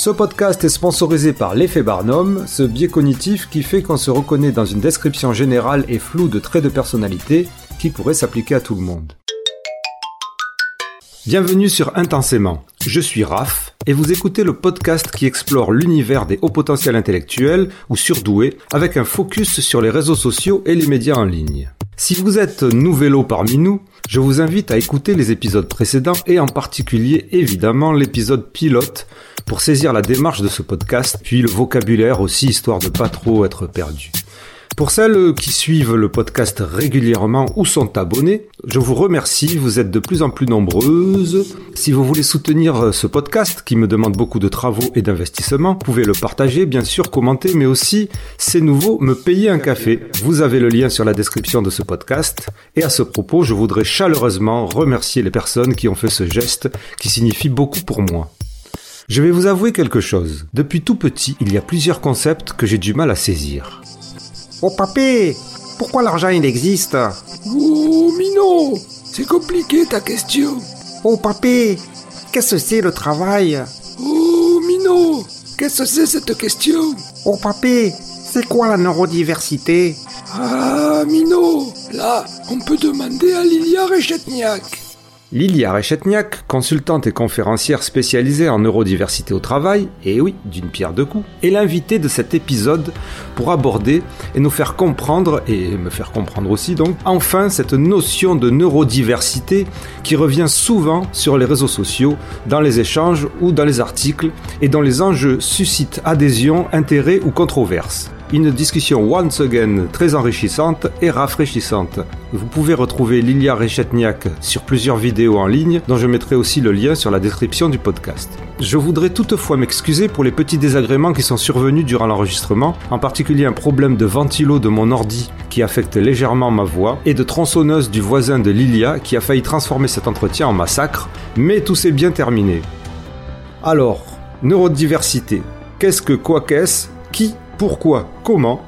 Ce podcast est sponsorisé par l'effet Barnum, ce biais cognitif qui fait qu'on se reconnaît dans une description générale et floue de traits de personnalité qui pourrait s'appliquer à tout le monde. Bienvenue sur Intensément. Je suis Raph et vous écoutez le podcast qui explore l'univers des hauts potentiels intellectuels ou surdoués avec un focus sur les réseaux sociaux et les médias en ligne. Si vous êtes nouvello parmi nous, je vous invite à écouter les épisodes précédents et en particulier évidemment l'épisode pilote pour saisir la démarche de ce podcast, puis le vocabulaire aussi histoire de pas trop être perdu. Pour celles qui suivent le podcast régulièrement ou sont abonnés, je vous remercie, vous êtes de plus en plus nombreuses. Si vous voulez soutenir ce podcast qui me demande beaucoup de travaux et d'investissement, vous pouvez le partager, bien sûr, commenter, mais aussi, c'est nouveau, me payer un café. Vous avez le lien sur la description de ce podcast. Et à ce propos, je voudrais chaleureusement remercier les personnes qui ont fait ce geste qui signifie beaucoup pour moi. Je vais vous avouer quelque chose. Depuis tout petit, il y a plusieurs concepts que j'ai du mal à saisir. Oh papé, pourquoi l'argent il existe? Oh Mino, c'est compliqué ta question. Oh papé, qu'est-ce que c'est le travail? Oh Mino, qu'est-ce que c'est cette question? Oh papé, c'est quoi la neurodiversité? Ah Mino, là, on peut demander à Lilia Rechetniak. Lilia Rechetniak, consultante et conférencière spécialisée en neurodiversité au travail, et oui, d'une pierre deux coups, est l'invitée de cet épisode pour aborder et nous faire comprendre, et me faire comprendre aussi donc, enfin cette notion de neurodiversité qui revient souvent sur les réseaux sociaux, dans les échanges ou dans les articles, et dont les enjeux suscitent adhésion, intérêt ou controverse une discussion once again très enrichissante et rafraîchissante. Vous pouvez retrouver Lilia Rechetniak sur plusieurs vidéos en ligne dont je mettrai aussi le lien sur la description du podcast. Je voudrais toutefois m'excuser pour les petits désagréments qui sont survenus durant l'enregistrement, en particulier un problème de ventilo de mon ordi qui affecte légèrement ma voix et de tronçonneuse du voisin de Lilia qui a failli transformer cet entretien en massacre, mais tout s'est bien terminé. Alors, neurodiversité. Qu'est-ce que quoi qu'est-ce? Qui pourquoi, comment.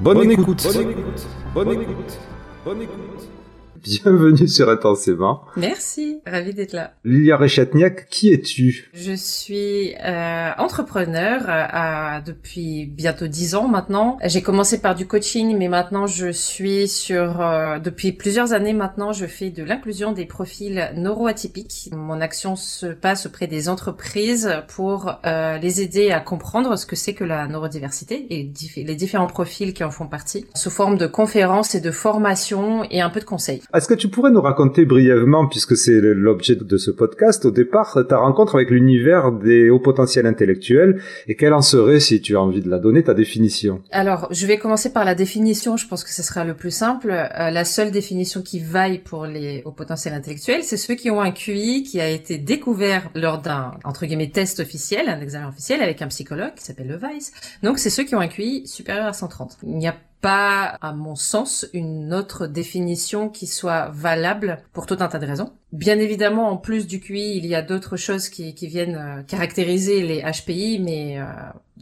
Bonne, écoute. Bonne écoute. Bonne écoute. Bonne écoute. Bienvenue sur Intensément. Merci, ravi d'être là. Lilia Rechetniak, qui es-tu? Je suis euh, entrepreneur euh, depuis bientôt dix ans maintenant. J'ai commencé par du coaching, mais maintenant je suis sur euh, depuis plusieurs années maintenant, je fais de l'inclusion des profils neuroatypiques. Mon action se passe auprès des entreprises pour euh, les aider à comprendre ce que c'est que la neurodiversité et les différents profils qui en font partie, sous forme de conférences et de formations et un peu de conseils. Est-ce que tu pourrais nous raconter brièvement, puisque c'est l'objet de ce podcast, au départ, ta rencontre avec l'univers des hauts potentiels intellectuels et quelle en serait, si tu as envie de la donner, ta définition? Alors, je vais commencer par la définition, je pense que ce sera le plus simple. Euh, la seule définition qui vaille pour les hauts potentiels intellectuels, c'est ceux qui ont un QI qui a été découvert lors d'un, entre guillemets, test officiel, un examen officiel avec un psychologue qui s'appelle le Weiss. Donc, c'est ceux qui ont un QI supérieur à 130. Il n'y a pas, à mon sens, une autre définition qui soit valable pour tout un tas de raisons. Bien évidemment, en plus du QI, il y a d'autres choses qui, viennent euh, caractériser les HPI, mais euh,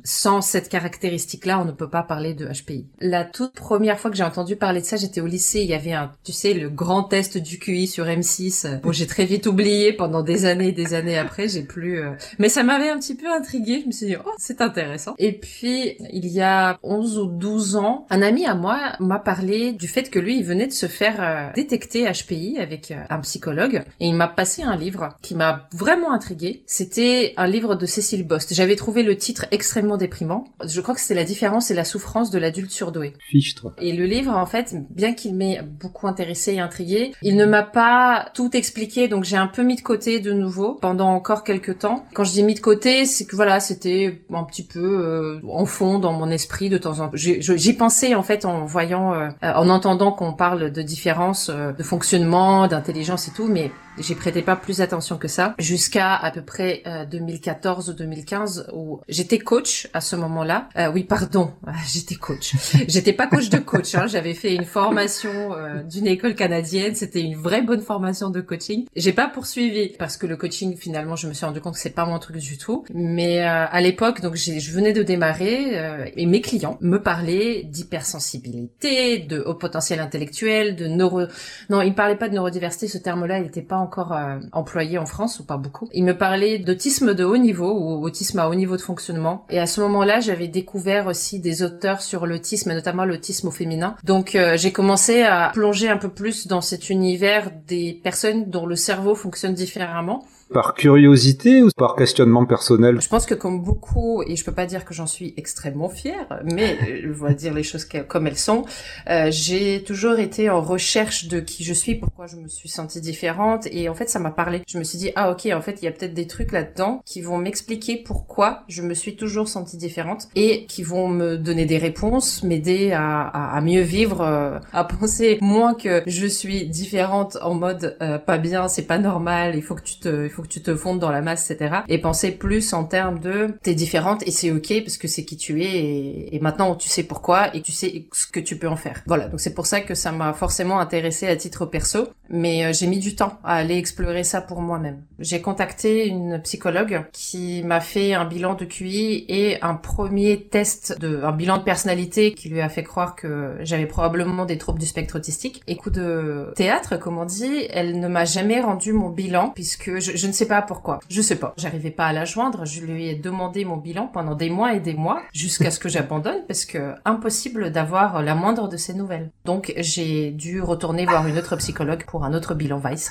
sans cette caractéristique-là, on ne peut pas parler de HPI. La toute première fois que j'ai entendu parler de ça, j'étais au lycée. Il y avait un, tu sais, le grand test du QI sur M6. Bon, j'ai très vite oublié pendant des années et des années après. J'ai plus, euh, mais ça m'avait un petit peu intriguée. Je me suis dit, oh, c'est intéressant. Et puis, il y a 11 ou 12 ans, un ami à moi m'a parlé du fait que lui, il venait de se faire détecter HPI avec un psychologue et il m'a passé un livre qui m'a vraiment intrigué. C'était un livre de Cécile Bost. J'avais trouvé le titre extrêmement déprimant. Je crois que c'est la différence et la souffrance de l'adulte surdoué. Fichtre. Et le livre, en fait, bien qu'il m'ait beaucoup intéressé et intrigué, il ne m'a pas tout expliqué, donc j'ai un peu mis de côté de nouveau pendant encore quelques temps. Quand je dis mis de côté, c'est que voilà, c'était un petit peu euh, en fond dans mon esprit de temps en temps. J'y pensais en fait en voyant, euh, en entendant qu'on parle de différence euh, de fonctionnement, d'intelligence et tout, mais J'y prêtais pas plus attention que ça jusqu'à à peu près 2014 ou 2015 où j'étais coach à ce moment-là. Euh, oui, pardon, j'étais coach. j'étais pas coach de coach. Hein. J'avais fait une formation euh, d'une école canadienne. C'était une vraie bonne formation de coaching. J'ai pas poursuivi parce que le coaching finalement, je me suis rendu compte que c'est pas mon truc du tout. Mais euh, à l'époque, donc je venais de démarrer euh, et mes clients me parlaient d'hypersensibilité, de haut potentiel intellectuel, de neuro. Non, ils parlaient pas de neurodiversité. Ce terme-là, il était pas encore euh, employé en France ou pas beaucoup. Il me parlait d'autisme de haut niveau ou autisme à haut niveau de fonctionnement. Et à ce moment-là, j'avais découvert aussi des auteurs sur l'autisme, notamment l'autisme au féminin. Donc euh, j'ai commencé à plonger un peu plus dans cet univers des personnes dont le cerveau fonctionne différemment par curiosité ou par questionnement personnel? Je pense que comme beaucoup, et je peux pas dire que j'en suis extrêmement fière, mais je vais dire les choses comme elles sont, euh, j'ai toujours été en recherche de qui je suis, pourquoi je me suis sentie différente, et en fait ça m'a parlé. Je me suis dit, ah ok, en fait il y a peut-être des trucs là-dedans qui vont m'expliquer pourquoi je me suis toujours sentie différente, et qui vont me donner des réponses, m'aider à, mieux vivre, euh, à penser moins que je suis différente en mode euh, pas bien, c'est pas normal, il faut que tu te faut que tu te fondes dans la masse, etc. Et penser plus en termes de t'es différente et c'est ok parce que c'est qui tu es et, maintenant tu sais pourquoi et tu sais ce que tu peux en faire. Voilà, donc c'est pour ça que ça m'a forcément intéressé à titre perso, mais euh, j'ai mis du temps à aller explorer ça pour moi-même. J'ai contacté une psychologue qui m'a fait un bilan de QI et un premier test de un bilan de personnalité qui lui a fait croire que j'avais probablement des troubles du spectre autistique. Et coup de théâtre, comme on dit, elle ne m'a jamais rendu mon bilan puisque je je ne sais pas pourquoi. Je sais pas. J'arrivais pas à la joindre. Je lui ai demandé mon bilan pendant des mois et des mois jusqu'à ce que j'abandonne parce que impossible d'avoir la moindre de ses nouvelles. Donc j'ai dû retourner voir une autre psychologue pour un autre bilan Vice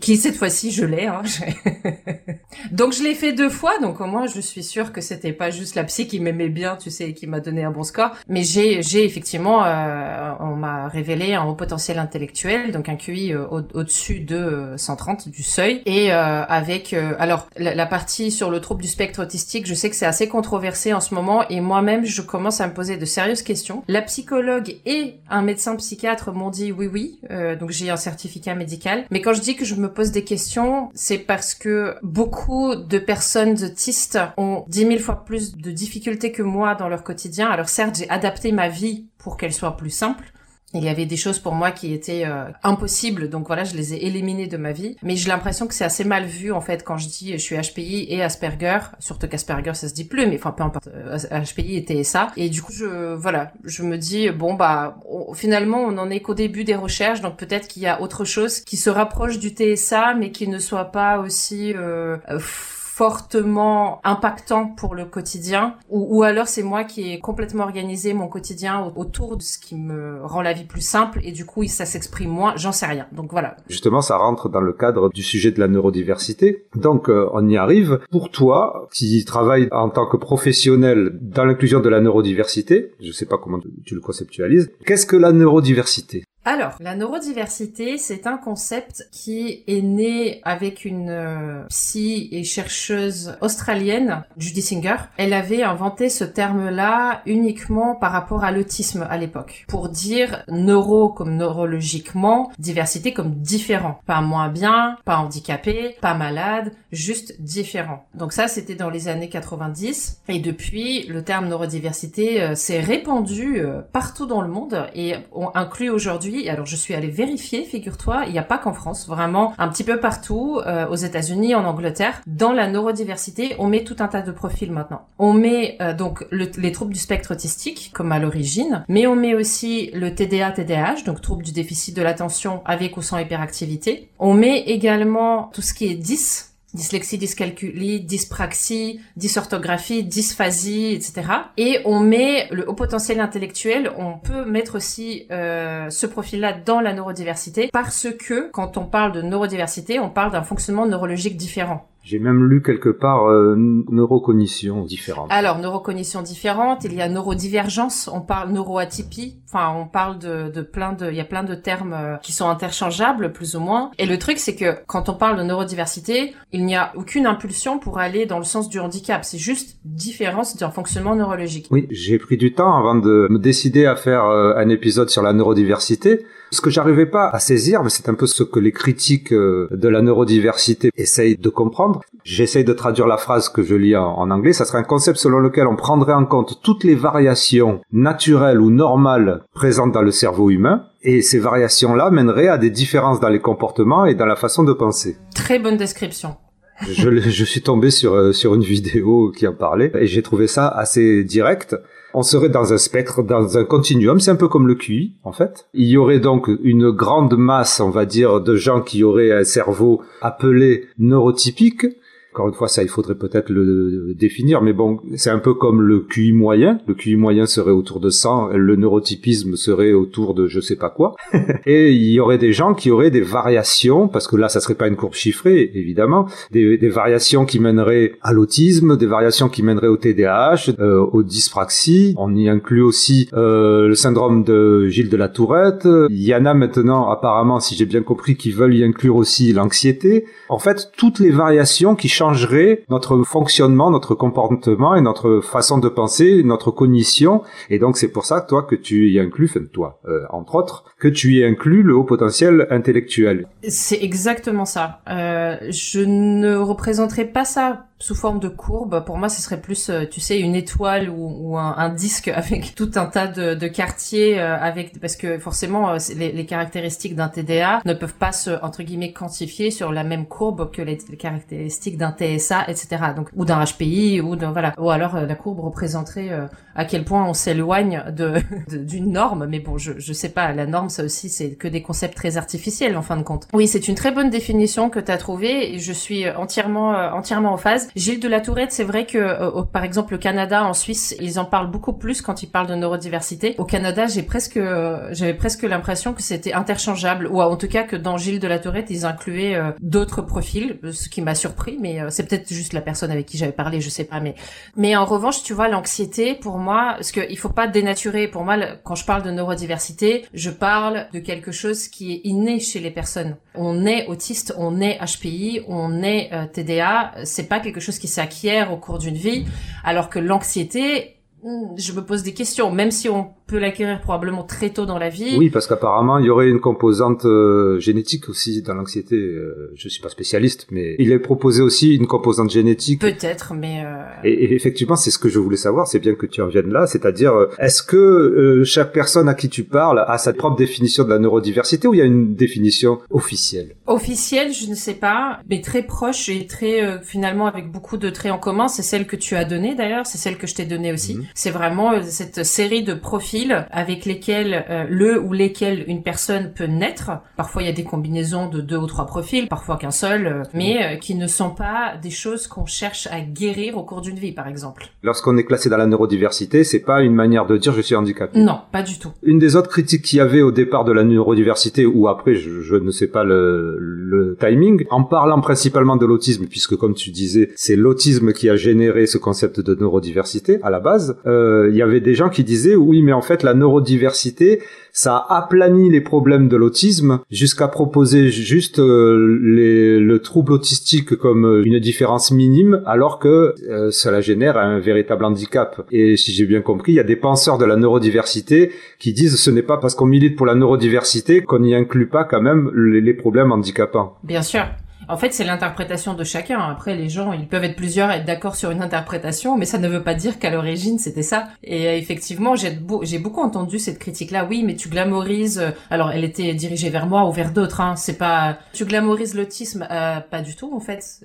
qui cette fois-ci je l'ai. Hein. donc je l'ai fait deux fois, donc au moins je suis sûre que c'était pas juste la psy qui m'aimait bien, tu sais, qui m'a donné un bon score, mais j'ai j'ai effectivement, euh, on m'a révélé un haut potentiel intellectuel, donc un QI euh, au-dessus de 130 du seuil, et euh, avec alors la, la, partie sur le trouble du spectre autistique, je sais que c'est assez controversé en ce moment, et moi-même je commence à me poser de sérieuses questions. La psychologue et un médecin psychiatre m'ont dit oui oui, donc j'ai un certificat médical, mais quand je dis que je me pose des questions, c'est parce que beaucoup de personnes autistes ont dix mille fois plus de difficultés que moi dans leur quotidien. Alors certes, j'ai adapté ma vie pour qu'elle soit plus simple, il y avait des choses pour moi qui étaient euh, impossibles, donc voilà, je les ai éliminées de ma vie. Mais j'ai l'impression que c'est assez mal vu en fait quand je dis je suis HPI et Asperger, surtout qu'Asperger ça se dit plus, mais enfin peu importe, HPI euh, et TSA. Et du coup, je voilà, je me dis bon bah finalement on en est qu'au début des recherches, donc peut-être qu'il y a autre chose qui se rapproche du TSA, mais qui ne soit pas aussi euh, fortement impactant pour le quotidien ou, ou alors c'est moi qui ai complètement organisé mon quotidien autour de ce qui me rend la vie plus simple et du coup ça s'exprime moins, j'en sais rien. Donc voilà. Justement, ça rentre dans le cadre du sujet de la neurodiversité. Donc euh, on y arrive. Pour toi, qui travaille en tant que professionnel dans l'inclusion de la neurodiversité, je sais pas comment tu le conceptualises, qu'est-ce que la neurodiversité? Alors, la neurodiversité, c'est un concept qui est né avec une euh, psy et chercheuse australienne, Judy Singer. Elle avait inventé ce terme-là uniquement par rapport à l'autisme à l'époque, pour dire neuro comme neurologiquement, diversité comme différent. Pas moins bien, pas handicapé, pas malade, juste différent. Donc ça, c'était dans les années 90. Et depuis, le terme neurodiversité euh, s'est répandu euh, partout dans le monde et on inclut aujourd'hui alors je suis allée vérifier, figure-toi, il n'y a pas qu'en France, vraiment un petit peu partout, euh, aux États-Unis, en Angleterre, dans la neurodiversité, on met tout un tas de profils maintenant. On met euh, donc les troubles du spectre autistique comme à l'origine, mais on met aussi le TDA-TDAH, donc trouble du déficit de l'attention avec ou sans hyperactivité. On met également tout ce qui est 10, dyslexie, dyscalculie, dyspraxie, dysorthographie, dysphasie, etc. Et on met le haut potentiel intellectuel, on peut mettre aussi euh, ce profil-là dans la neurodiversité parce que quand on parle de neurodiversité, on parle d'un fonctionnement neurologique différent. J'ai même lu quelque part euh, neurocognition différente. Alors neurocognition différente, il y a neurodivergence, on parle neuroatypie, enfin on parle de, de plein de, il y a plein de termes euh, qui sont interchangeables plus ou moins. Et le truc c'est que quand on parle de neurodiversité, il n'y a aucune impulsion pour aller dans le sens du handicap, c'est juste différence d'un fonctionnement neurologique. Oui, j'ai pris du temps avant de me décider à faire euh, un épisode sur la neurodiversité ce que j'arrivais pas à saisir, mais c'est un peu ce que les critiques euh, de la neurodiversité essayent de comprendre. J'essaye de traduire la phrase que je lis en, anglais. Ça serait un concept selon lequel on prendrait en compte toutes les variations naturelles ou normales présentes dans le cerveau humain. Et ces variations-là mèneraient à des différences dans les comportements et dans la façon de penser. Très bonne description. je, je suis tombé sur sur une vidéo qui en parlait et j'ai trouvé ça assez direct on serait dans un spectre, dans un continuum, c'est un peu comme le QI en fait. Il y aurait donc une grande masse, on va dire, de gens qui auraient un cerveau appelé neurotypique, encore une fois, ça, il faudrait peut-être le définir, mais bon, c'est un peu comme le QI moyen. Le QI moyen serait autour de 100, le neurotypisme serait autour de je sais pas quoi. et il y aurait des gens qui auraient des variations, parce que là, ça serait pas une courbe chiffrée, évidemment, des, variations qui mèneraient à l'autisme, des variations qui mèneraient au TDAH, euh, au dyspraxie. On y inclut aussi euh, le syndrome de Gilles de la Tourette. Il y en a maintenant, apparemment, si j'ai bien compris, qui veulent y inclure aussi l'anxiété. En fait, toutes les variations qui changent changerait notre fonctionnement, notre comportement et notre façon de penser, notre cognition. Et donc c'est pour ça, toi, que tu y inclus, enfin toi, euh, entre autres, que tu y inclus le haut potentiel intellectuel. C'est exactement ça. Euh, je ne représenterai pas ça sous forme de courbe. Pour moi, ce serait plus, euh, tu sais, une étoile ou, un, disque avec tout un tas de, quartiers euh, avec parce que forcément euh, les, caractéristiques d'un TDA ne peuvent pas se entre guillemets quantifier sur la même courbe que les, caractéristiques d'un TSA, etc. Donc ou d'un HPI ou d'un voilà. Ou alors la courbe représenterait à quel point on s'éloigne de d'une norme. Mais bon, je je sais pas. La norme, ça aussi, c'est que des concepts très artificiels en fin de compte. Oui, c'est une très bonne définition que tu as trouvée et je suis entièrement entièrement en phase. Gilles de la Tourette, c'est vrai que euh, par exemple au Canada, en Suisse, ils en parlent beaucoup plus quand ils parlent de neurodiversité. Au Canada, j'ai presque euh, j'avais presque l'impression que c'était interchangeable ou en tout cas que dans Gilles de la Tourette, ils incluaient euh, d'autres profils, ce qui m'a surpris mais c'est peut-être juste la personne avec qui j'avais parlé, je sais pas mais mais en revanche, tu vois l'anxiété pour moi, parce qu'il faut pas dénaturer pour moi quand je parle de neurodiversité, je parle de quelque chose qui est inné chez les personnes. On est autiste, on est HPI, on est TDA, c'est pas quelque quelque chose qui s'acquiert au cours d'une vie, alors que l'anxiété, hmm, je me pose des questions, même si on peut l'acquérir probablement très tôt dans la vie. Oui, parce qu'apparemment, il y aurait une composante euh, génétique aussi dans l'anxiété. Euh, je suis pas spécialiste, mais il est proposé aussi une composante génétique. Peut-être, mais... Euh... Et, effectivement, c'est ce que je voulais savoir, c'est bien que tu en viennes là, c'est-à-dire, euh, est-ce que euh, chaque personne à qui tu parles a sa propre définition de la neurodiversité ou il y a une définition officielle? Officielle, je ne sais pas, mais très proche et très, finalement, avec beaucoup de traits en commun, c'est celle que tu as donnée d'ailleurs, c'est celle que je t'ai donnée aussi. Mhm. C'est vraiment cette série de profils avec lesquels euh, le ou lesquels une personne peut naître. Parfois il y a des combinaisons de deux ou trois profils, parfois qu'un seul, euh, mais euh, qui ne sont pas des choses qu'on cherche à guérir au cours d'une vie, par exemple. Lorsqu'on est classé dans la neurodiversité, c'est pas une manière de dire je suis handicapé. Non, pas du tout. Une des autres critiques qu'il y avait au départ de la neurodiversité, ou après, je, ne sais pas le, le timing, en parlant principalement de l'autisme, puisque comme tu disais, c'est l'autisme qui a généré ce concept de neurodiversité à la base. Euh, il y avait des gens qui disaient oui, mais en fait la neurodiversité, ça aplani les problèmes de l'autisme jusqu'à proposer juste euh, le trouble autistique comme euh, une différence minime, alors que euh, cela génère un véritable handicap. Et si j'ai bien compris, il y a des penseurs de la neurodiversité qui disent ce n'est pas parce qu'on milite pour la neurodiversité qu'on n'y inclut pas quand même les problèmes handicapants. Bien sûr. En fait, c'est l'interprétation de chacun. Après, les gens, ils peuvent être plusieurs être d'accord sur une interprétation, mais ça ne veut pas dire qu'à l'origine, c'était ça. Et euh, effectivement, j'ai beaucoup entendu cette critique-là. Oui, mais tu glamorises... Euh, alors, elle était dirigée vers moi ou vers d'autres. Hein. C'est pas... Tu glamorises l'autisme? Euh, Pas du tout, en fait.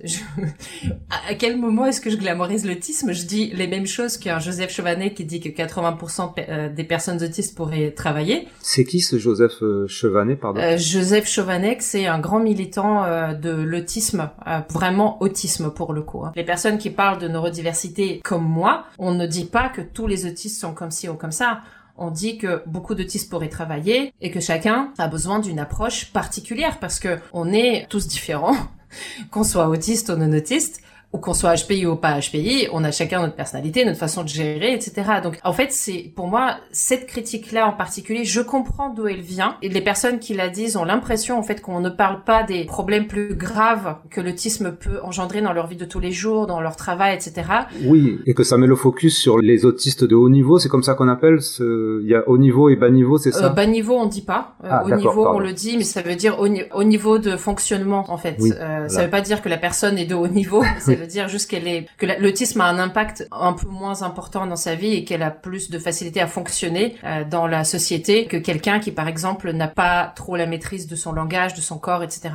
à quel moment est-ce que je glamorise l'autisme? Je dis les mêmes choses qu'un Joseph Chovanec qui dit que 80% des personnes autistes pourraient travailler. C'est qui ce Joseph Chovanec, pardon? Joseph Chovanec, c'est un grand militant de l'autisme, euh, vraiment autisme pour le coup. Hein. Les personnes qui parlent de neurodiversité comme moi, on ne dit pas que tous les autistes sont comme ci ou comme ça. On dit que beaucoup d'autistes pourraient travailler et que chacun a besoin d'une approche particulière parce que on est tous différents, qu'on soit autiste ou non autiste ou qu'on soit HPI ou pas HPI, on a chacun notre personnalité, notre façon de gérer, etc. Donc, en fait, c'est pour moi cette critique-là en particulier, je comprends d'où elle vient. Et les personnes qui la disent ont l'impression, en fait, qu'on ne parle pas des problèmes plus graves que l'autisme peut engendrer dans leur vie de tous les jours, dans leur travail, etc. Oui, et que ça met le focus sur les autistes de haut niveau, c'est comme ça qu'on appelle. Ce... Il y a haut niveau et bas niveau, c'est ça? Euh, Bas niveau, on dit pas. Euh, ah, haut niveau, on le dit, mais ça veut dire au, niveau de fonctionnement, en fait. Euh, ça veut pas dire que la personne est de haut niveau. veut dire juste qu'elle est que l'autisme a un impact un peu moins important dans sa vie et qu'elle a plus de facilité à fonctionner euh, dans la société que quelqu'un qui, par exemple, n'a pas trop la maîtrise de son langage, de son corps, etc.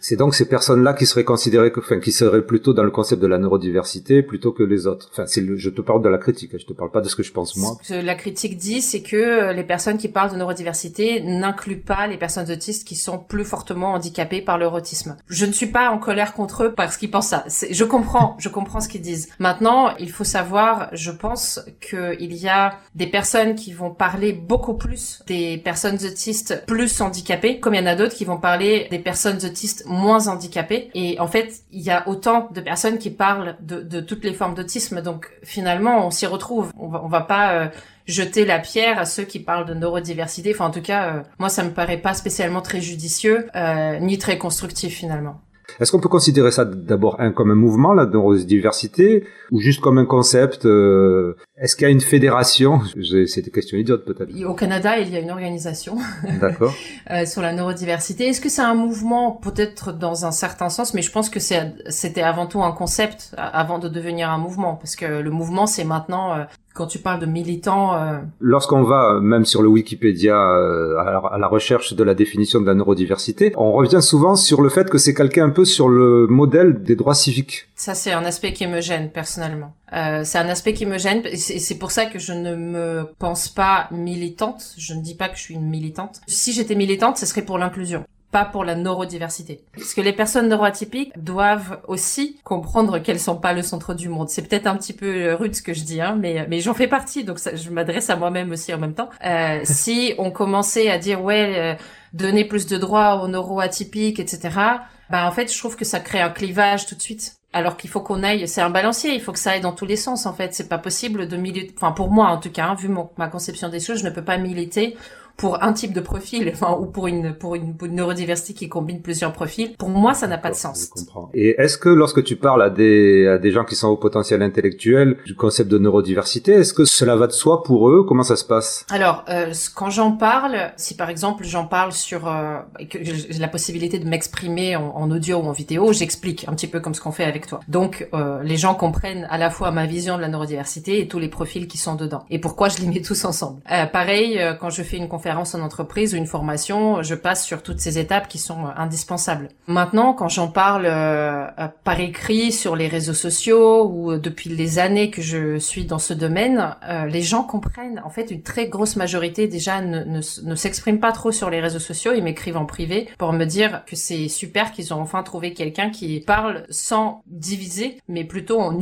C'est donc ces personnes-là qui seraient considérées, enfin, qui seraient plutôt dans le concept de la neurodiversité plutôt que les autres. Enfin, c'est je te parle de la critique, je te parle pas de ce que je pense moi. Ce que la critique dit, c'est que les personnes qui parlent de neurodiversité n'incluent pas les personnes autistes qui sont plus fortement handicapées par leur autisme. Je ne suis pas en colère contre eux parce qu'ils pensent ça. Je comprends, je comprends ce qu'ils disent. Maintenant, il faut savoir, je pense qu'il y a des personnes qui vont parler beaucoup plus des personnes autistes plus handicapées, comme il y en a d'autres qui vont parler des personnes autistes moins handicapées. Et en fait, il y a autant de personnes qui parlent de, toutes les formes d'autisme. Donc finalement, on s'y retrouve. On va, va pas euh, jeter la pierre à ceux qui parlent de neurodiversité. Enfin, en tout cas, euh, moi, ça me paraît pas spécialement très judicieux euh, ni très constructif finalement. Est-ce qu'on peut considérer ça d'abord un, comme un mouvement, la neurodiversité, ou juste comme un concept euh, Est-ce qu'il y a une fédération C'est une question idiote peut-être. Au Canada, il y a une organisation D'accord. euh, sur la neurodiversité. Est-ce que c'est un mouvement Peut-être dans un certain sens, mais je pense que c'était avant tout un concept avant de devenir un mouvement, parce que le mouvement, c'est maintenant euh, quand tu parles de militants. Euh... Lorsqu'on va même sur le Wikipédia euh, à, la, recherche de la définition de la neurodiversité, on revient souvent sur le fait que c'est calqué un peu sur le modèle des droits civiques. Ça, c'est un aspect qui me gêne personnellement. Euh, c'est un aspect qui me gêne et c'est pour ça que je ne me pense pas militante. Je ne dis pas que je suis une militante. Si j'étais militante, ce serait pour l'inclusion pas pour la neurodiversité. Parce que les personnes neuroatypiques doivent aussi comprendre qu'elles sont pas le centre du monde. C'est peut-être un petit peu rude ce que je dis, hein, mais, mais j'en fais partie, donc ça, je m'adresse à moi-même aussi en même temps. Euh, si on commençait à dire, ouais, euh, donner plus de droits aux neuroatypiques, etc., bah en fait, je trouve que ça crée un clivage tout de suite. Alors qu'il faut qu'on aille, c'est un balancier, il faut que ça aille dans tous les sens en fait. C'est pas possible de militer, enfin pour moi en tout cas, hein, vu ma conception des choses, je ne peux pas militer pour un type de profil, enfin, ou pour une, pour une, neurodiversité qui combine plusieurs profils, pour moi, ça n'a pas de sens. Je comprends. Et est-ce que lorsque tu parles à des, à des gens qui sont au potentiel intellectuel du concept de neurodiversité, est-ce que cela va de soi pour eux? Comment ça se passe? Alors, euh, quand j'en parle, si par exemple j'en parle sur euh, que j'ai la possibilité de m'exprimer en, audio ou en vidéo, j'explique un petit peu comme ce qu'on fait avec toi. Donc, euh, les gens comprennent à la fois ma vision de la neurodiversité et tous les profils qui sont dedans. Et pourquoi je les mets tous ensemble? Euh, pareil, euh, quand je fais une conférence en entreprise ou une formation, je passe sur toutes ces étapes qui sont euh, indispensables. Maintenant, quand j'en parle euh, euh, par écrit sur les réseaux sociaux ou depuis les années que je suis dans ce domaine, les gens comprennent. En fait, une très grosse majorité déjà ne, ne, s'exprime pas trop sur les réseaux sociaux. Ils m'écrivent en privé pour me dire que c'est super qu'ils ont enfin trouvé quelqu'un qui parle sans diviser, mais plutôt en,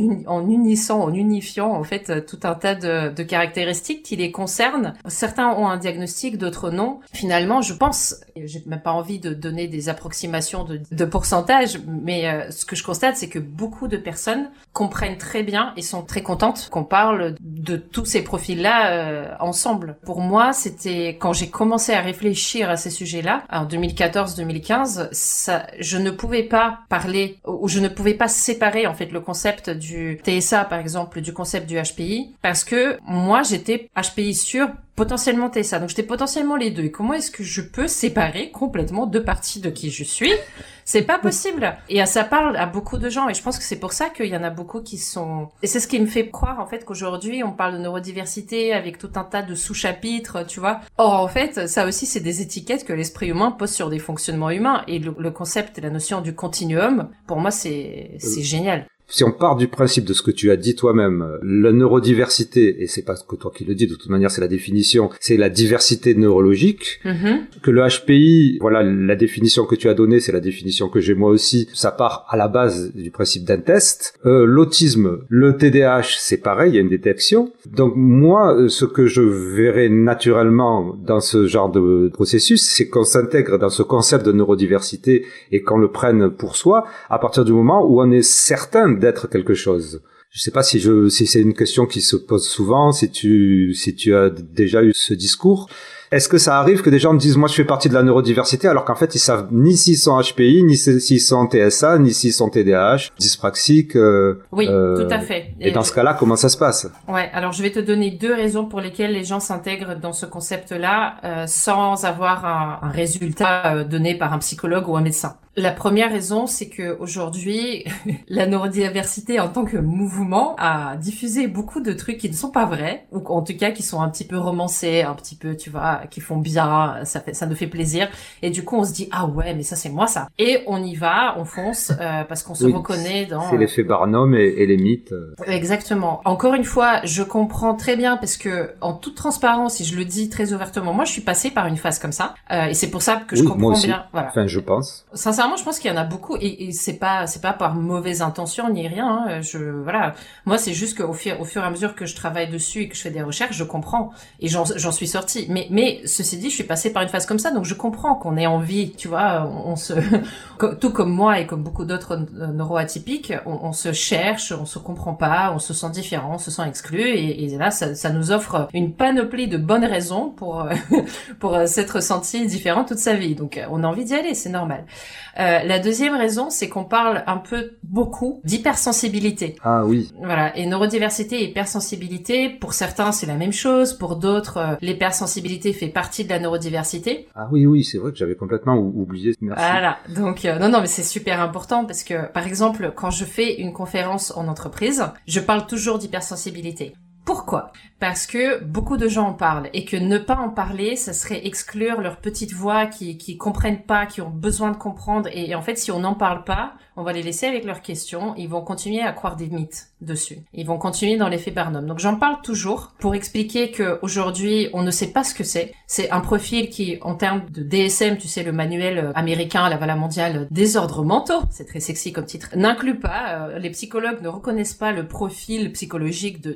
unissant, en unifiant en fait tout un tas de caractéristiques qui les concernent. Certains ont un diagnostic d'autres non. Finalement, je pense, j'ai même pas envie de donner des approximations de, pourcentage, mais euh, ce que je constate, c'est que beaucoup de personnes comprennent très bien et sont très contentes qu'on parle de tous ces profils-là euh, ensemble. Pour moi, c'était quand j'ai commencé à réfléchir à ces sujets-là, en 2014-2015, ça, je ne pouvais pas parler ou je ne pouvais pas séparer en fait le concept du TSA par exemple du concept du HPI parce que moi j'étais HPI sûr potentiellement TSA. Donc j'étais potentiellement les deux. Et comment est-ce que je peux séparer complètement deux parties de qui je suis? C'est pas possible. Et ça parle à beaucoup de gens. Et je pense que c'est pour ça qu'il y en a beaucoup qui sont... Et c'est ce qui me fait croire en fait qu'aujourd'hui on parle de neurodiversité avec tout un tas de sous-chapitres, tu vois. Or en fait, ça aussi c'est des étiquettes que l'esprit humain pose sur des fonctionnements humains. Et le, concept et la notion du continuum, pour moi c'est c'est euh, génial si on part du principe de ce que tu as dit toi-même, la neurodiversité, et c'est pas que toi qui le dis, de toute manière c'est la définition, c'est la diversité neurologique, mm-hmm. que le HPI, voilà, la définition que tu as donnée, c'est la définition que j'ai moi aussi, ça part à la base du principe d'un test. Euh, L'autisme, le TDAH, c'est pareil, il y a une détection. Donc moi, ce que je verrais naturellement dans ce genre de processus, c'est qu'on s'intègre dans ce concept de neurodiversité et qu'on le prenne pour soi à partir du moment où on est certain d'être quelque chose. Je sais pas si je si c'est une question qui se pose souvent, si tu si tu as déjà eu ce discours. Est-ce que ça arrive que des gens me disent moi je fais partie de la neurodiversité alors qu'en fait ils savent ni s'ils sont HPI, ni s'ils sont TSA, ni s'ils sont TDAH, dyspraxique. Euh, oui, euh, tout à fait. Et, dans ce cas-là, comment ça se passe? Ouais, alors je vais te donner deux raisons pour lesquelles les gens s'intègrent dans ce concept-là euh, sans avoir un, un résultat euh, donné par un psychologue ou un médecin. La première raison, c'est que aujourd'hui, la neurodiversité en tant que mouvement a diffusé beaucoup de trucs qui ne sont pas vrais, ou en tout cas qui sont un petit peu romancés, un petit peu, tu vois, qui font bien, ça fait, ça nous fait plaisir. Et du coup, on se dit ah ouais, mais ça c'est moi ça. Et on y va, on fonce euh, parce qu'on se reconnaît dans. C'est l'effet Barnum et, et les mythes. Exactement. Encore une fois, je comprends très bien parce que en toute transparence, si je le dis très ouvertement, moi je suis passée par une phase comme ça, euh, et c'est pour ça que je comprends moi aussi. bien. Voilà. Enfin, je pense. Sincèrement, je pense qu'il y en a beaucoup, et, et c'est pas c'est pas par mauvaise intention ni rien. Hein. Je voilà, moi c'est juste qu'au fur au fur et à mesure que je travaille dessus et que je fais des recherches, je comprends et j'en j'en suis sortie. Mais mais ceci dit, je suis passée par une phase comme ça, donc je comprends qu'on ait envie, tu vois, on, se tout comme moi et comme beaucoup d'autres neuroatypiques, on, se cherche, on se comprend pas, on se sent différent, on se sent exclu, et, et là ça, ça nous offre une panoplie de bonnes raisons pour pour s'être senti différent toute sa vie. Donc on a envie d'y aller, c'est normal. Euh, la deuxième raison, c'est qu'on parle un peu beaucoup d'hypersensibilité. Ah oui. Voilà. Et neurodiversité et hypersensibilité, pour certains, c'est la même chose. Pour d'autres, euh, l'hypersensibilité fait partie de la neurodiversité. Ah oui, oui, c'est vrai que j'avais complètement oublié. Merci. Voilà. Donc, euh, non, non, mais c'est super important parce que, par exemple, quand je fais une conférence en entreprise, je parle toujours d'hypersensibilité. Pourquoi? Parce que beaucoup de gens en parlent et que ne pas en parler, ça serait exclure leur petite voix qui qui comprennent pas, qui ont besoin de comprendre. Et, en fait, si on n'en parle pas, on va les laisser avec leurs questions. Ils vont continuer à croire des mythes dessus. Ils vont continuer dans l'effet Barnum. Donc j'en parle toujours pour expliquer que aujourd'hui, on ne sait pas ce que c'est. C'est un profil qui, en termes de DSM, tu sais, le manuel américain, la valeur mondiale des ordres mentaux, c'est très sexy comme titre, n'inclut pas. Euh, les psychologues ne reconnaissent pas le profil psychologique de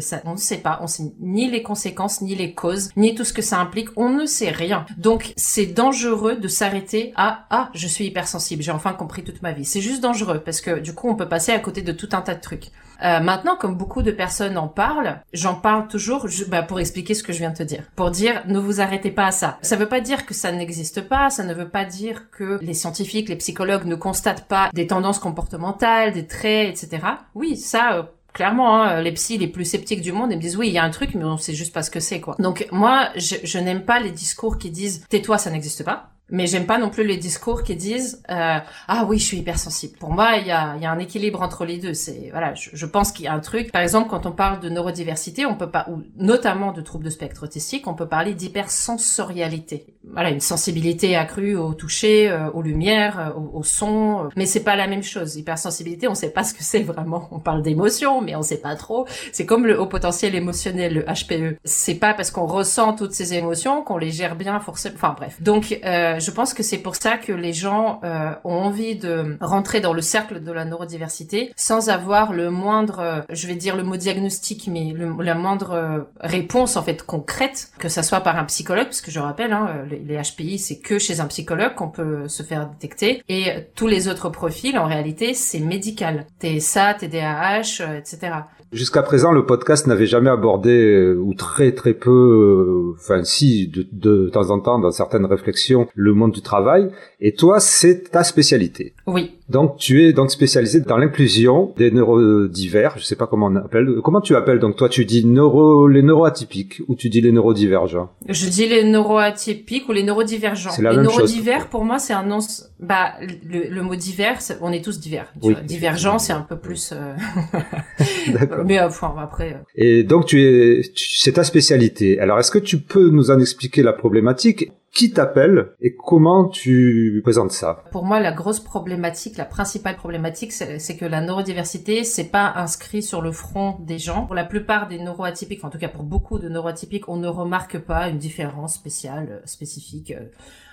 Ça, on ne sait pas. On sait ni les conséquences, ni les causes, ni tout ce que ça implique. On ne sait rien. Donc c'est dangereux de s'arrêter à ah, je suis hypersensible. J'ai enfin compris toute ma vie. C'est juste dangereux parce que du coup, on peut passer à côté de tout un tas de trucs. Euh, maintenant, comme beaucoup de personnes en parlent, j'en parle toujours je, bah, pour expliquer ce que je viens de te dire. Pour dire, ne vous arrêtez pas à ça. Ça veut pas dire que ça n'existe pas, ça ne veut pas dire que les scientifiques, les psychologues ne constatent pas des tendances comportementales, des traits, etc. Oui, ça, euh, clairement, hein, les psys les plus sceptiques du monde, ils me disent oui, il y a un truc, mais on sait juste pas ce que c'est, quoi. Donc moi, je, je n'aime pas les discours qui disent tais-toi, ça n'existe pas. Mais j'aime pas non plus les discours qui disent euh, ah oui je suis hypersensible. Pour moi il y a, y a un équilibre entre les deux. C'est voilà je, je pense qu'il y a un truc. Par exemple quand on parle de neurodiversité on peut pas ou notamment de troubles de spectre autistique on peut parler d'hypersensorialité. Voilà une sensibilité accrue au toucher, euh, aux lumières, euh, au, au, son. Euh, mais c'est pas la même chose. Hypersensibilité on sait pas ce que c'est vraiment. On parle d'émotion mais on sait pas trop. C'est comme le haut potentiel émotionnel le HPE. C'est pas parce qu'on ressent toutes ces émotions qu'on les gère bien forcément. Enfin bref donc je pense que c'est pour ça que les gens euh, ont envie de rentrer dans le cercle de la neurodiversité sans avoir le moindre, euh, je vais dire le mot diagnostic, mais le, la moindre euh, réponse en fait concrète, que ça soit par un psychologue, parce que je rappelle, hein, les, HPI c'est que chez un psychologue qu'on peut se faire détecter, et tous les autres profils en réalité c'est médical, TSA, TDAH, etc. Jusqu'à présent, le podcast n'avait jamais abordé, euh, ou très très peu, euh, enfin si, de, de, temps en temps, dans certaines réflexions, le monde du travail. Et toi, c'est ta spécialité. Oui. Donc tu es donc spécialisé dans l'inclusion des neurodivers, je sais pas comment on appelle. Comment tu appelles donc? Toi tu dis neuro les neuroatypiques ou tu dis les neurodivergents? Je dis les neuroatypiques ou les neurodivergents. C'est la les même neurodivers chose. pour moi c'est un nom bah le, le, mot divers on est tous divers. Oui. Divergent c'est un peu plus euh... D'accord. mais euh, enfin, après euh, Et donc tu es, c'est ta spécialité. Alors est-ce que tu peux nous en expliquer la problématique? Qui t'appelle et comment tu présentes ça Pour moi, la grosse problématique, la principale problématique, c'est que la neurodiversité, c'est pas inscrit sur le front des gens. Pour la plupart des neuroatypiques, en tout cas pour beaucoup de neuroatypiques, on ne remarque pas une différence spéciale, euh, spécifique. euh,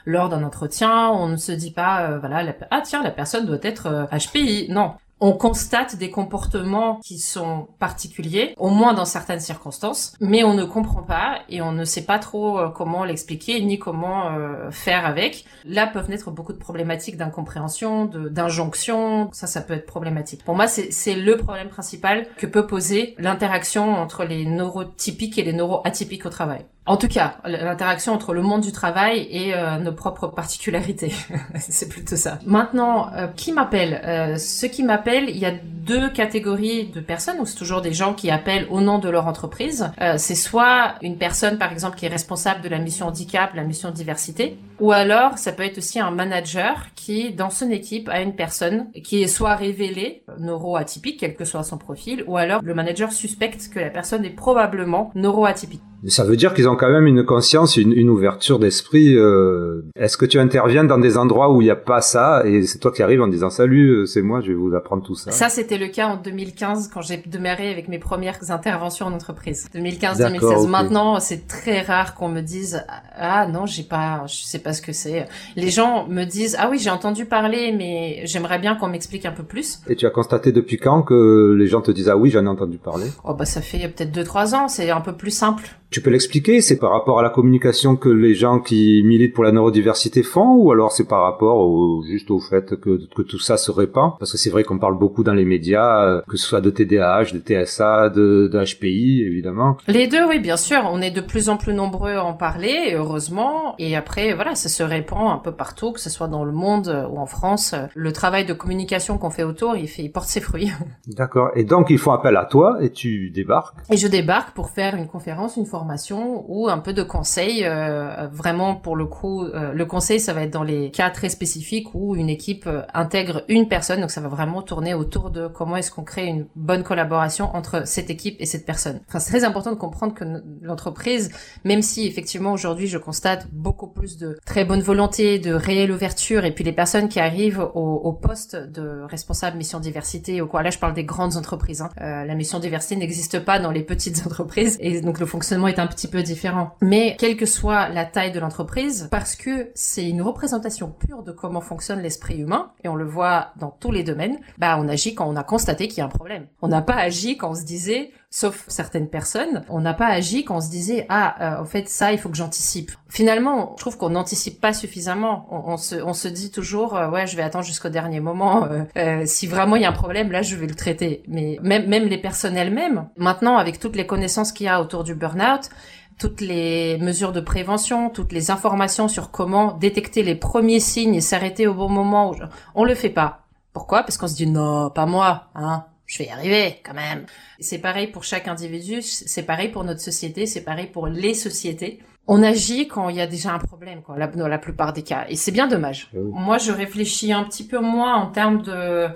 lors d'un entretien, on ne se dit pas, euh, voilà, la- ah tiens, la personne doit être HPI. Non. On constate des comportements qui sont particuliers, au moins dans certaines circonstances, mais on ne comprend pas et on ne sait pas trop euh, comment l'expliquer ni comment euh, faire avec. Là peuvent naître beaucoup de problématiques d'incompréhension, d'injonction. Ça, ça peut être problématique. Pour moi, c'est le problème principal que peut poser l'interaction entre les neurotypiques et les neuroatypiques au travail. En tout cas, l'interaction entre le monde du travail et euh, nos propres particularités. c'est plutôt ça. Maintenant, euh, qui m'appelle? Euh, Ceux qui m'appellent, il y a deux catégories de personnes, ou c'est toujours des gens qui appellent au nom de leur entreprise. Euh, c'est soit une personne, par exemple, qui est responsable de la mission handicap, la mission diversité, ou alors ça peut être aussi un manager qui, dans son équipe, a une personne qui est soit révélée neuroatypique, quel que soit son profil, ou alors le manager suspecte que la personne est probablement neuroatypique. Ça veut dire qu'ils ont quand même une conscience, une, une ouverture d'esprit. Euh... Est-ce que tu interviens dans des endroits où il n'y a pas ça et c'est toi qui arrives en disant salut, euh, c'est moi, je vais vous apprendre tout ça? Ça, c'était le cas en 2015 quand j'ai démarré avec mes premières interventions en entreprise. 2015-2016. Maintenant, c'est très rare qu'on me dise ah non, j'ai pas, je sais pas ce que c'est. Les gens me disent ah oui, j'ai entendu parler, mais j'aimerais bien qu'on m'explique un peu plus. Et tu as constaté depuis quand que les gens te disent ah oui, j'en ai entendu parler? Oh bah ça fait peut-être deux trois ans. C'est un peu plus simple. Tu peux l'expliquer C'est par rapport à la communication que les gens qui militent pour la neurodiversité font ou alors c'est par rapport au, juste au fait que, que tout ça se répand? Parce que c'est vrai qu'on parle beaucoup dans les médias, euh, que ce soit de TDAH, de TSA, de, de HPI évidemment. Les deux, oui, bien sûr. On est de plus en plus nombreux à en parler, heureusement. Et après, voilà, ça se répand un peu partout, que ce soit dans le monde ou en France. Le travail de communication qu'on fait autour, il, fait, il porte ses fruits. D'accord. Et donc, ils font appel à toi et tu débarques Et je débarque pour faire une conférence, une formation ou un peu de conseils. Euh, vraiment, pour le coup, euh, le conseil, ça va être dans les cas très spécifiques où une équipe euh, intègre une personne. Donc, ça va vraiment tourner autour de comment est-ce qu'on crée une bonne collaboration entre cette équipe et cette personne. Enfin, c'est très important de comprendre que l'entreprise, même si effectivement aujourd'hui je constate beaucoup plus de très bonne volonté, de réelle ouverture, et puis les personnes qui arrivent au, poste de responsable mission diversité ou quoi. Là, je parle des grandes entreprises. Hein. Euh, la mission diversité n'existe pas dans les petites entreprises, et donc le fonctionnement est un petit peu différent. Mais quelle que soit la taille de l'entreprise, parce que c'est une représentation pure de comment fonctionne l'esprit humain, et on le voit dans tous les domaines, bah on agit quand on a constaté qu'il y a un problème. On n'a pas agi quand on se disait sauf certaines personnes, on n'a pas agi quand on se disait ah euh, en fait ça il faut que j'anticipe. Finalement, je trouve qu'on n'anticipe pas suffisamment. On, se, on se dit toujours euh, ouais je vais attendre jusqu'au dernier moment. Euh, euh, si vraiment il y a un problème là je vais le traiter. Mais même même les personnes elles-mêmes, maintenant avec toutes les connaissances qu'il y a autour du burn-out, toutes les mesures de prévention, toutes les informations sur comment détecter les premiers signes et s'arrêter au bon moment, on le fait pas. Pourquoi? Parce qu'on se dit non, pas moi, hein je vais y arriver quand même. C'est pareil pour chaque individu, c'est pareil pour notre société, c'est pareil pour les sociétés. On agit quand il y a déjà un problème, quoi, la, dans la plupart des cas. Et c'est bien dommage. Ah Moi, je réfléchis un petit peu moins en termes de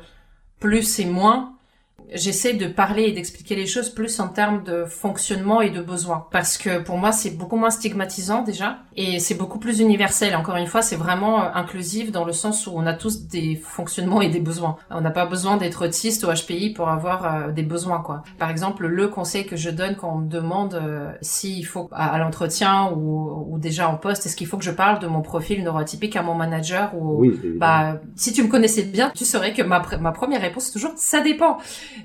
plus et moins j'essaie de parler et d'expliquer les choses plus en termes de fonctionnement et de besoins. Parce que pour moi, c'est beaucoup moins stigmatisant déjà et c'est beaucoup plus universel. Encore une fois, c'est vraiment euh, inclusif dans le sens où on a tous des fonctionnements et des besoins. On n'a pas besoin d'être autiste ou HPI pour avoir euh, des besoins, quoi. Par exemple, le conseil que je donne quand on me demande euh, s'il faut à, l'entretien ou, ou, déjà en poste, est-ce qu'il faut que je parle de mon profil neurotypique à mon manager ou oui, bah si tu me connaissais bien, tu saurais que ma, ma première réponse est toujours ça dépend.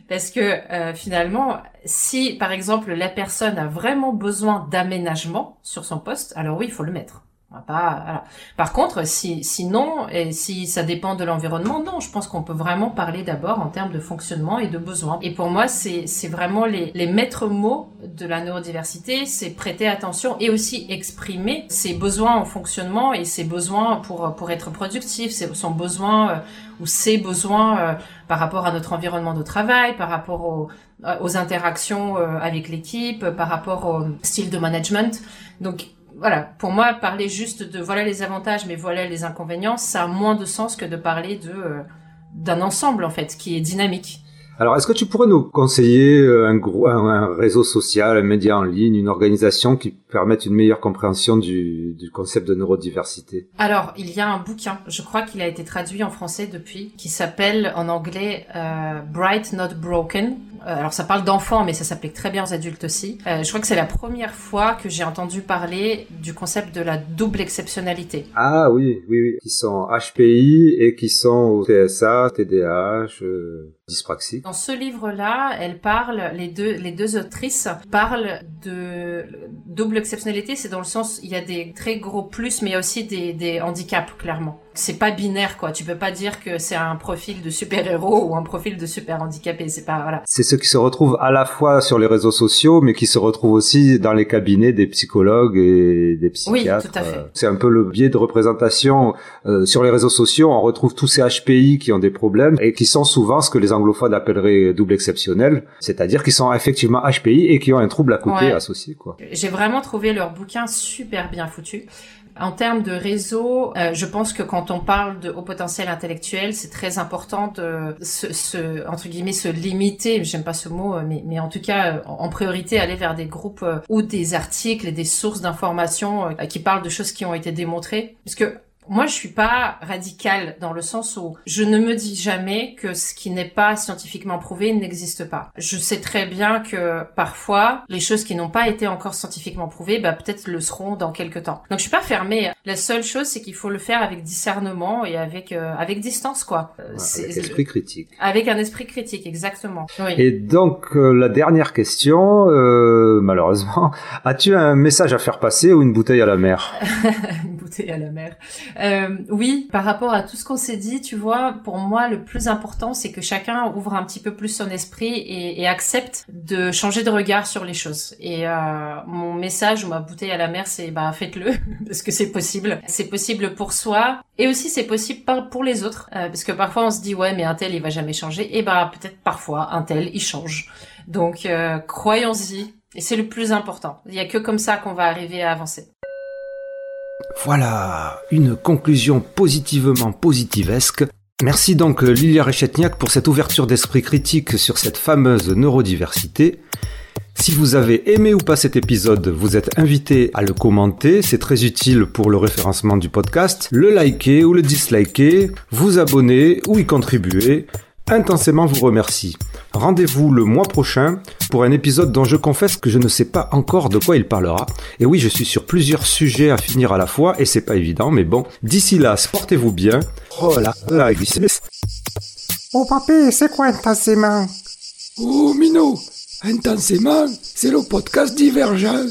Parce que euh, finalement, si par exemple la personne a vraiment besoin d'aménagement sur son poste, alors oui, il faut le mettre. Pas. Par contre, si sinon et si ça dépend de l'environnement, non, je pense qu'on peut vraiment parler d'abord en termes de fonctionnement et de besoins. Et pour moi, c'est c'est vraiment les les maîtres mots de la neurodiversité, c'est prêter attention et aussi exprimer ses besoins en fonctionnement et ses besoins pour pour être productif, son besoin euh, ou ses besoins euh, par rapport à notre environnement de travail, par rapport aux, euh, aux interactions euh, avec l'équipe, par rapport au style de management. Donc voilà, pour moi, parler juste de voilà les avantages, mais voilà les inconvénients, ça a moins de sens que de parler de d'un ensemble en fait qui est dynamique. Alors, est-ce que tu pourrais nous conseiller euh, un, gros, un, réseau social, un média en ligne, une organisation qui permette une meilleure compréhension du, du, concept de neurodiversité? Alors, il y a un bouquin, je crois qu'il a été traduit en français depuis, qui s'appelle en anglais euh, Bright Not Broken. Euh, alors, ça parle d'enfants, mais ça s'applique très bien aux adultes aussi. Euh, je crois que c'est la première fois que j'ai entendu parler du concept de la double exceptionnalité. Ah oui, oui, oui, qui sont HPI et qui sont au TSA, TDAH. Dans ce livre-là, elle parle, les deux, les deux autrices parlent de double exceptionnalité, c'est dans le sens, il y a des très gros plus, mais il y a aussi des, des handicaps, clairement. C'est pas binaire quoi. Tu peux pas dire que c'est un profil de super-héros ou un profil de super handicapé. C'est pas voilà. C'est ceux qui se retrouvent à la fois sur les réseaux sociaux, mais qui se retrouvent aussi dans les cabinets des psychologues et des psychiatres. Oui, tout à fait. C'est un peu le biais de représentation euh, sur les réseaux sociaux. On retrouve tous ces HPI qui ont des problèmes et qui sont souvent ce que les anglophones appelleraient double exceptionnel, c'est-à-dire qu'ils sont effectivement HPI et qui ont un trouble à côté associé. Quoi. J'ai vraiment trouvé leur bouquin super bien foutu. En termes de réseau, euh, je pense que quand on parle de haut potentiel intellectuel, c'est très important de se, se, entre guillemets se limiter. J'aime pas ce mot, mais, mais en tout cas, en priorité, aller vers des groupes euh, ou des articles et des sources d'informations euh, qui parlent de choses qui ont été démontrées, parce que moi, je suis pas radicale dans le sens où je ne me dis jamais que ce qui n'est pas scientifiquement prouvé n'existe pas. Je sais très bien que parfois, les choses qui n'ont pas été encore scientifiquement prouvées, bah, peut-être le seront dans quelques temps. Donc, je suis pas fermée. La seule chose, c'est qu'il faut le faire avec discernement et avec euh, avec distance, quoi. Euh, avec esprit critique. Avec un esprit critique, exactement. Oui. Et donc, euh, la dernière question, malheureusement, as-tu un message à faire passer ou une bouteille à la mer? À la mer. Euh, oui, par rapport à tout ce qu'on s'est dit, tu vois, pour moi, le plus important, c'est que chacun ouvre un petit peu plus son esprit et, accepte de changer de regard sur les choses. Et euh, mon message ou ma bouteille à la mer, c'est bah faites-le parce que c'est possible. C'est possible pour soi et aussi c'est possible pour les autres euh, parce que parfois on se dit ouais mais un tel il va jamais changer. Et bah peut-être parfois un tel il change. Donc euh, croyons-y. Et c'est le plus important. Il y a que comme ça qu'on va arriver à avancer. Voilà, une conclusion positivement positivesque. Merci donc Lilia Rechetniak pour cette ouverture d'esprit critique sur cette fameuse neurodiversité. Si vous avez aimé ou pas cet épisode, vous êtes invité à le commenter, c'est très utile pour le référencement du podcast, le liker ou le disliker, vous abonner ou y contribuer intensément vous remercie. Rendez-vous le mois prochain pour un épisode dont je confesse que je ne sais pas encore de quoi il parlera. Et oui, je suis sur plusieurs sujets à finir à la fois et c'est pas évident, mais bon, d'ici là, portez-vous bien. Oh là là, Oh papé, c'est quoi intensément? Oh Mino, intensément, c'est le podcast divergent.